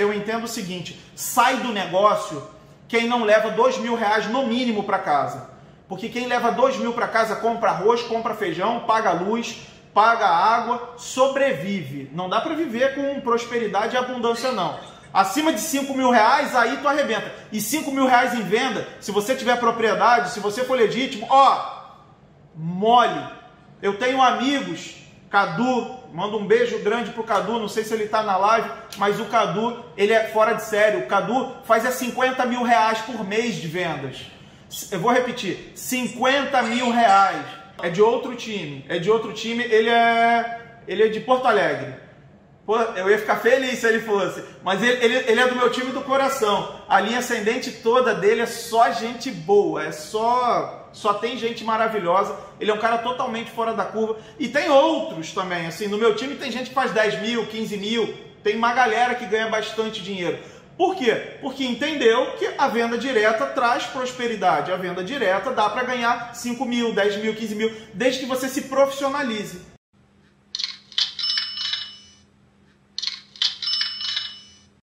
eu entendo o seguinte: sai do negócio quem não leva dois mil reais no mínimo para casa. Porque quem leva dois mil para casa compra arroz, compra feijão, paga luz, paga água, sobrevive. Não dá para viver com prosperidade e abundância, não. Acima de 5 mil reais, aí tu arrebenta. E 5 mil reais em venda, se você tiver propriedade, se você for legítimo, ó, mole. Eu tenho amigos, Cadu, manda um beijo grande pro Cadu, não sei se ele tá na live, mas o Cadu, ele é fora de sério. O Cadu faz é 50 mil reais por mês de vendas. Eu vou repetir, 50 mil reais. É de outro time, é de outro time, ele é, ele é de Porto Alegre. Eu ia ficar feliz se ele fosse. Mas ele, ele, ele, é do meu time do coração. A linha ascendente toda dele é só gente boa, é só só tem gente maravilhosa. Ele é um cara totalmente fora da curva. E tem outros também. Assim, no meu time tem gente que faz 10 mil, 15 mil. Tem uma galera que ganha bastante dinheiro. Por quê? Porque entendeu que a venda direta traz prosperidade. A venda direta dá para ganhar 5 mil, 10 mil, 15 mil, desde que você se profissionalize.